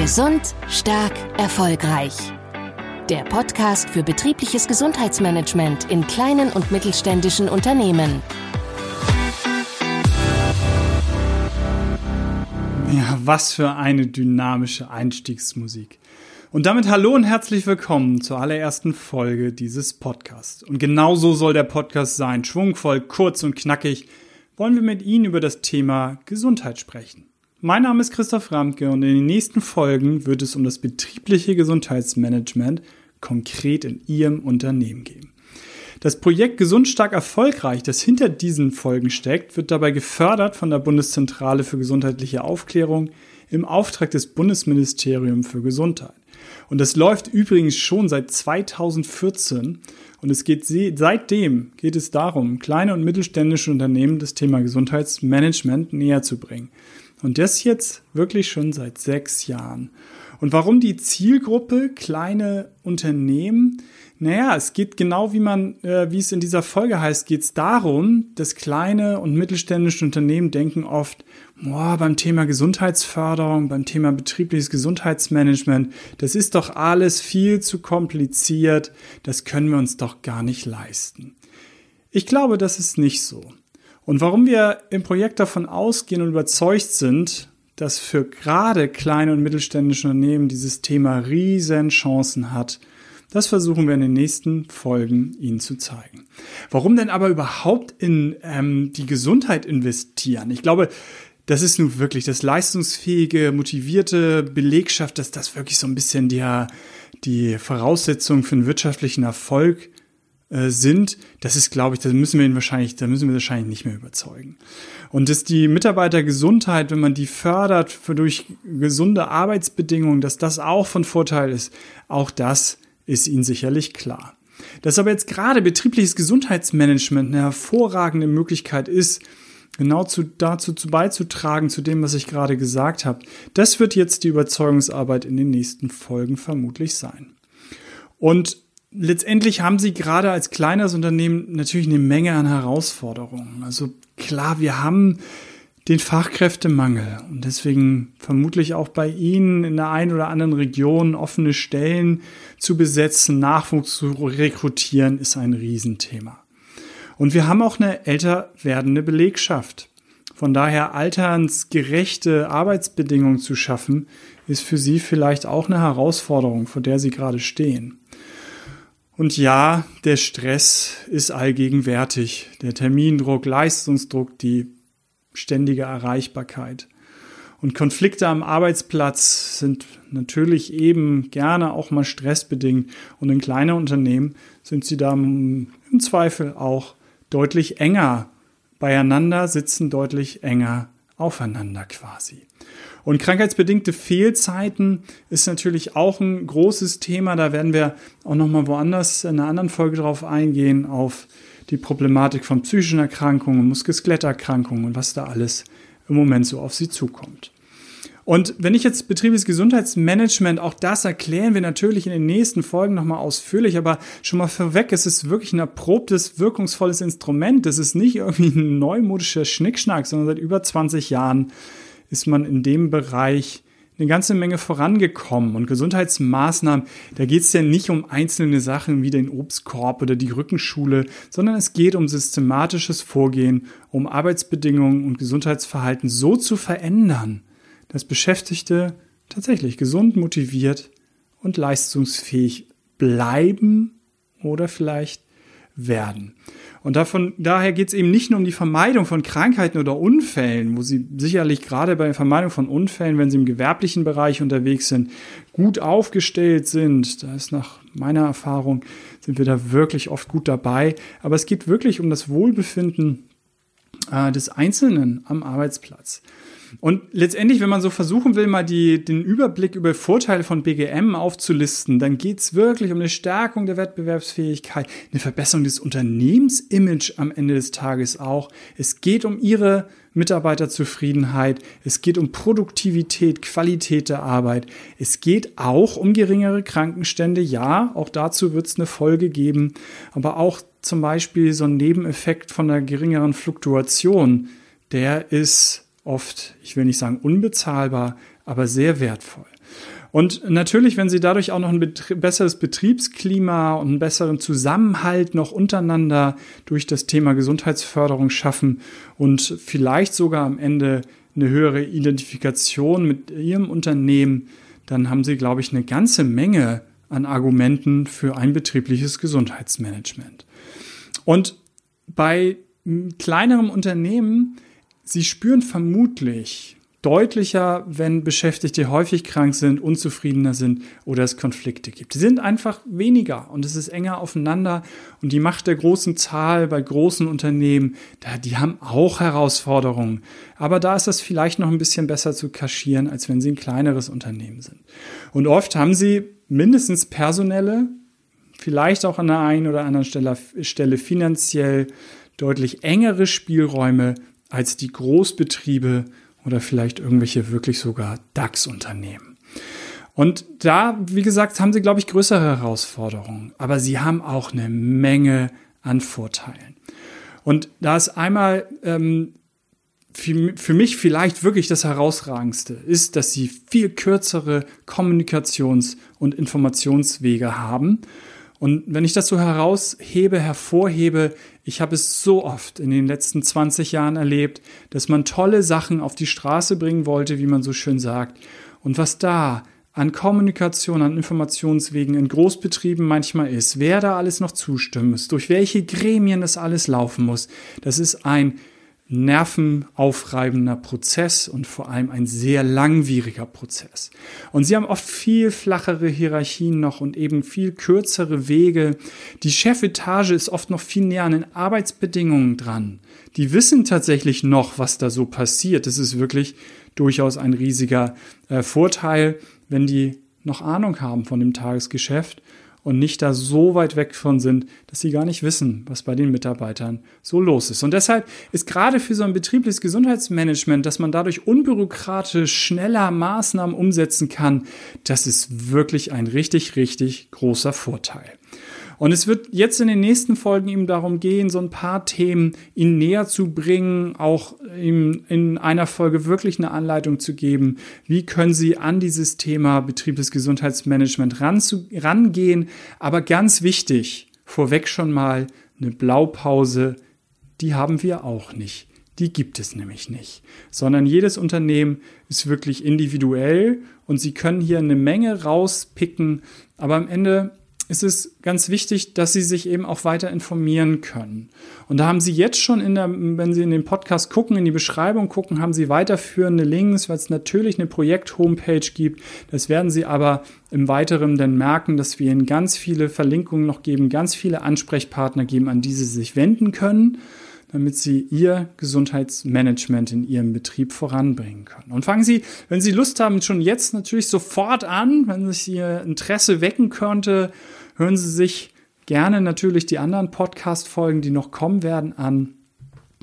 Gesund, stark, erfolgreich. Der Podcast für betriebliches Gesundheitsmanagement in kleinen und mittelständischen Unternehmen. Ja, was für eine dynamische Einstiegsmusik. Und damit hallo und herzlich willkommen zur allerersten Folge dieses Podcasts. Und genau so soll der Podcast sein. Schwungvoll, kurz und knackig wollen wir mit Ihnen über das Thema Gesundheit sprechen. Mein Name ist Christoph Ramke und in den nächsten Folgen wird es um das betriebliche Gesundheitsmanagement konkret in Ihrem Unternehmen gehen. Das Projekt Gesund stark erfolgreich, das hinter diesen Folgen steckt, wird dabei gefördert von der Bundeszentrale für gesundheitliche Aufklärung im Auftrag des Bundesministeriums für Gesundheit. Und das läuft übrigens schon seit 2014 und es geht seitdem geht es darum, kleine und mittelständische Unternehmen das Thema Gesundheitsmanagement näher zu bringen. Und das jetzt wirklich schon seit sechs Jahren. Und warum die Zielgruppe kleine Unternehmen? Naja, es geht genau wie man, äh, wie es in dieser Folge heißt, geht es darum, dass kleine und mittelständische Unternehmen denken oft, boah, beim Thema Gesundheitsförderung, beim Thema betriebliches Gesundheitsmanagement, das ist doch alles viel zu kompliziert, das können wir uns doch gar nicht leisten. Ich glaube, das ist nicht so. Und warum wir im Projekt davon ausgehen und überzeugt sind, dass für gerade kleine und mittelständische Unternehmen dieses Thema riesen Chancen hat, das versuchen wir in den nächsten Folgen Ihnen zu zeigen. Warum denn aber überhaupt in ähm, die Gesundheit investieren? Ich glaube, das ist nun wirklich das leistungsfähige, motivierte Belegschaft, dass das wirklich so ein bisschen die, die Voraussetzung für einen wirtschaftlichen Erfolg äh, sind, das ist, glaube ich, da müssen wir ihn wahrscheinlich, da müssen wir wahrscheinlich nicht mehr überzeugen. Und dass die Mitarbeitergesundheit, wenn man die fördert für durch gesunde Arbeitsbedingungen, dass das auch von Vorteil ist, auch das ist Ihnen sicherlich klar. Dass aber jetzt gerade betriebliches Gesundheitsmanagement eine hervorragende Möglichkeit ist, genau zu, dazu zu beizutragen, zu dem, was ich gerade gesagt habe, das wird jetzt die Überzeugungsarbeit in den nächsten Folgen vermutlich sein. Und letztendlich haben sie gerade als kleines Unternehmen natürlich eine Menge an Herausforderungen. Also klar, wir haben den Fachkräftemangel und deswegen vermutlich auch bei Ihnen in der einen oder anderen Region offene Stellen zu besetzen, Nachwuchs zu rekrutieren, ist ein Riesenthema. Und wir haben auch eine älter werdende Belegschaft. Von daher alternsgerechte Arbeitsbedingungen zu schaffen, ist für Sie vielleicht auch eine Herausforderung, vor der Sie gerade stehen. Und ja, der Stress ist allgegenwärtig. Der Termindruck, Leistungsdruck, die ständige Erreichbarkeit. Und Konflikte am Arbeitsplatz sind natürlich eben gerne auch mal stressbedingt. Und in kleinen Unternehmen sind sie da im Zweifel auch deutlich enger beieinander, sitzen deutlich enger aufeinander quasi. Und krankheitsbedingte Fehlzeiten ist natürlich auch ein großes Thema. Da werden wir auch nochmal woanders in einer anderen Folge drauf eingehen, auf die Problematik von psychischen Erkrankungen, Muskel-Skeletterkrankungen und was da alles im Moment so auf sie zukommt. Und wenn ich jetzt betriebliches Gesundheitsmanagement, auch das erklären wir natürlich in den nächsten Folgen nochmal ausführlich, aber schon mal vorweg, es ist wirklich ein erprobtes, wirkungsvolles Instrument. Das ist nicht irgendwie ein neumodischer Schnickschnack, sondern seit über 20 Jahren ist man in dem Bereich eine ganze Menge vorangekommen. Und Gesundheitsmaßnahmen, da geht es ja nicht um einzelne Sachen wie den Obstkorb oder die Rückenschule, sondern es geht um systematisches Vorgehen, um Arbeitsbedingungen und Gesundheitsverhalten so zu verändern, dass Beschäftigte tatsächlich gesund, motiviert und leistungsfähig bleiben oder vielleicht werden. Und davon, daher geht es eben nicht nur um die Vermeidung von Krankheiten oder Unfällen, wo Sie sicherlich gerade bei der Vermeidung von Unfällen, wenn Sie im gewerblichen Bereich unterwegs sind, gut aufgestellt sind. Da ist nach meiner Erfahrung, sind wir da wirklich oft gut dabei. Aber es geht wirklich um das Wohlbefinden äh, des Einzelnen am Arbeitsplatz. Und letztendlich, wenn man so versuchen will, mal die, den Überblick über Vorteile von BGM aufzulisten, dann geht es wirklich um eine Stärkung der Wettbewerbsfähigkeit, eine Verbesserung des Unternehmensimage am Ende des Tages auch. Es geht um ihre Mitarbeiterzufriedenheit, es geht um Produktivität, Qualität der Arbeit, es geht auch um geringere Krankenstände. Ja, auch dazu wird es eine Folge geben, aber auch zum Beispiel so ein Nebeneffekt von einer geringeren Fluktuation, der ist oft, ich will nicht sagen unbezahlbar, aber sehr wertvoll. Und natürlich, wenn Sie dadurch auch noch ein besseres Betriebsklima und einen besseren Zusammenhalt noch untereinander durch das Thema Gesundheitsförderung schaffen und vielleicht sogar am Ende eine höhere Identifikation mit Ihrem Unternehmen, dann haben Sie, glaube ich, eine ganze Menge an Argumenten für ein betriebliches Gesundheitsmanagement. Und bei kleinerem Unternehmen, Sie spüren vermutlich deutlicher, wenn Beschäftigte häufig krank sind, unzufriedener sind oder es Konflikte gibt. Sie sind einfach weniger und es ist enger aufeinander und die Macht der großen Zahl bei großen Unternehmen, die haben auch Herausforderungen. Aber da ist das vielleicht noch ein bisschen besser zu kaschieren, als wenn sie ein kleineres Unternehmen sind. Und oft haben sie mindestens personelle, vielleicht auch an der einen oder anderen Stelle, Stelle finanziell deutlich engere Spielräume als die Großbetriebe oder vielleicht irgendwelche wirklich sogar DAX-Unternehmen. Und da, wie gesagt, haben sie, glaube ich, größere Herausforderungen, aber sie haben auch eine Menge an Vorteilen. Und da ist einmal ähm, für, für mich vielleicht wirklich das Herausragendste, ist, dass sie viel kürzere Kommunikations- und Informationswege haben und wenn ich das so heraushebe, hervorhebe, ich habe es so oft in den letzten 20 Jahren erlebt, dass man tolle Sachen auf die Straße bringen wollte, wie man so schön sagt. Und was da an Kommunikation, an Informationswegen in Großbetrieben manchmal ist, wer da alles noch zustimmen muss, durch welche Gremien das alles laufen muss, das ist ein nervenaufreibender Prozess und vor allem ein sehr langwieriger Prozess. Und sie haben oft viel flachere Hierarchien noch und eben viel kürzere Wege. Die Chefetage ist oft noch viel näher an den Arbeitsbedingungen dran. Die wissen tatsächlich noch, was da so passiert. Das ist wirklich durchaus ein riesiger äh, Vorteil, wenn die noch Ahnung haben von dem Tagesgeschäft und nicht da so weit weg von sind, dass sie gar nicht wissen, was bei den Mitarbeitern so los ist. Und deshalb ist gerade für so ein betriebliches Gesundheitsmanagement, dass man dadurch unbürokratisch schneller Maßnahmen umsetzen kann, das ist wirklich ein richtig, richtig großer Vorteil. Und es wird jetzt in den nächsten Folgen ihm darum gehen, so ein paar Themen Ihnen näher zu bringen, auch ihm in einer Folge wirklich eine Anleitung zu geben. Wie können Sie an dieses Thema betriebliches Gesundheitsmanagement rangehen? Aber ganz wichtig, vorweg schon mal eine Blaupause, die haben wir auch nicht. Die gibt es nämlich nicht, sondern jedes Unternehmen ist wirklich individuell und Sie können hier eine Menge rauspicken, aber am Ende ist es ganz wichtig, dass Sie sich eben auch weiter informieren können. Und da haben Sie jetzt schon in der, wenn Sie in den Podcast gucken, in die Beschreibung gucken, haben Sie weiterführende Links, weil es natürlich eine Projekt-Homepage gibt. Das werden Sie aber im Weiteren dann merken, dass wir Ihnen ganz viele Verlinkungen noch geben, ganz viele Ansprechpartner geben, an die Sie sich wenden können damit Sie Ihr Gesundheitsmanagement in Ihrem Betrieb voranbringen können. Und fangen Sie, wenn Sie Lust haben, schon jetzt natürlich sofort an, wenn sich Ihr Interesse wecken könnte, hören Sie sich gerne natürlich die anderen Podcast-Folgen, die noch kommen werden, an.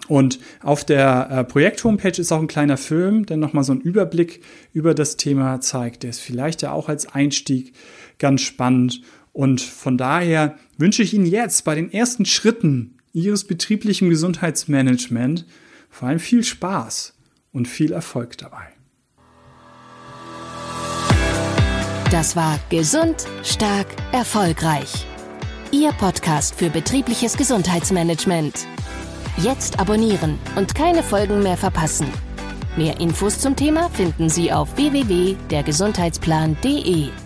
Und auf der äh, Projekt-Homepage ist auch ein kleiner Film, der nochmal so einen Überblick über das Thema zeigt. Der ist vielleicht ja auch als Einstieg ganz spannend. Und von daher wünsche ich Ihnen jetzt bei den ersten Schritten Ihres betrieblichen Gesundheitsmanagement vor allem viel Spaß und viel Erfolg dabei. Das war Gesund, Stark, Erfolgreich. Ihr Podcast für betriebliches Gesundheitsmanagement. Jetzt abonnieren und keine Folgen mehr verpassen. Mehr Infos zum Thema finden Sie auf www.dergesundheitsplan.de.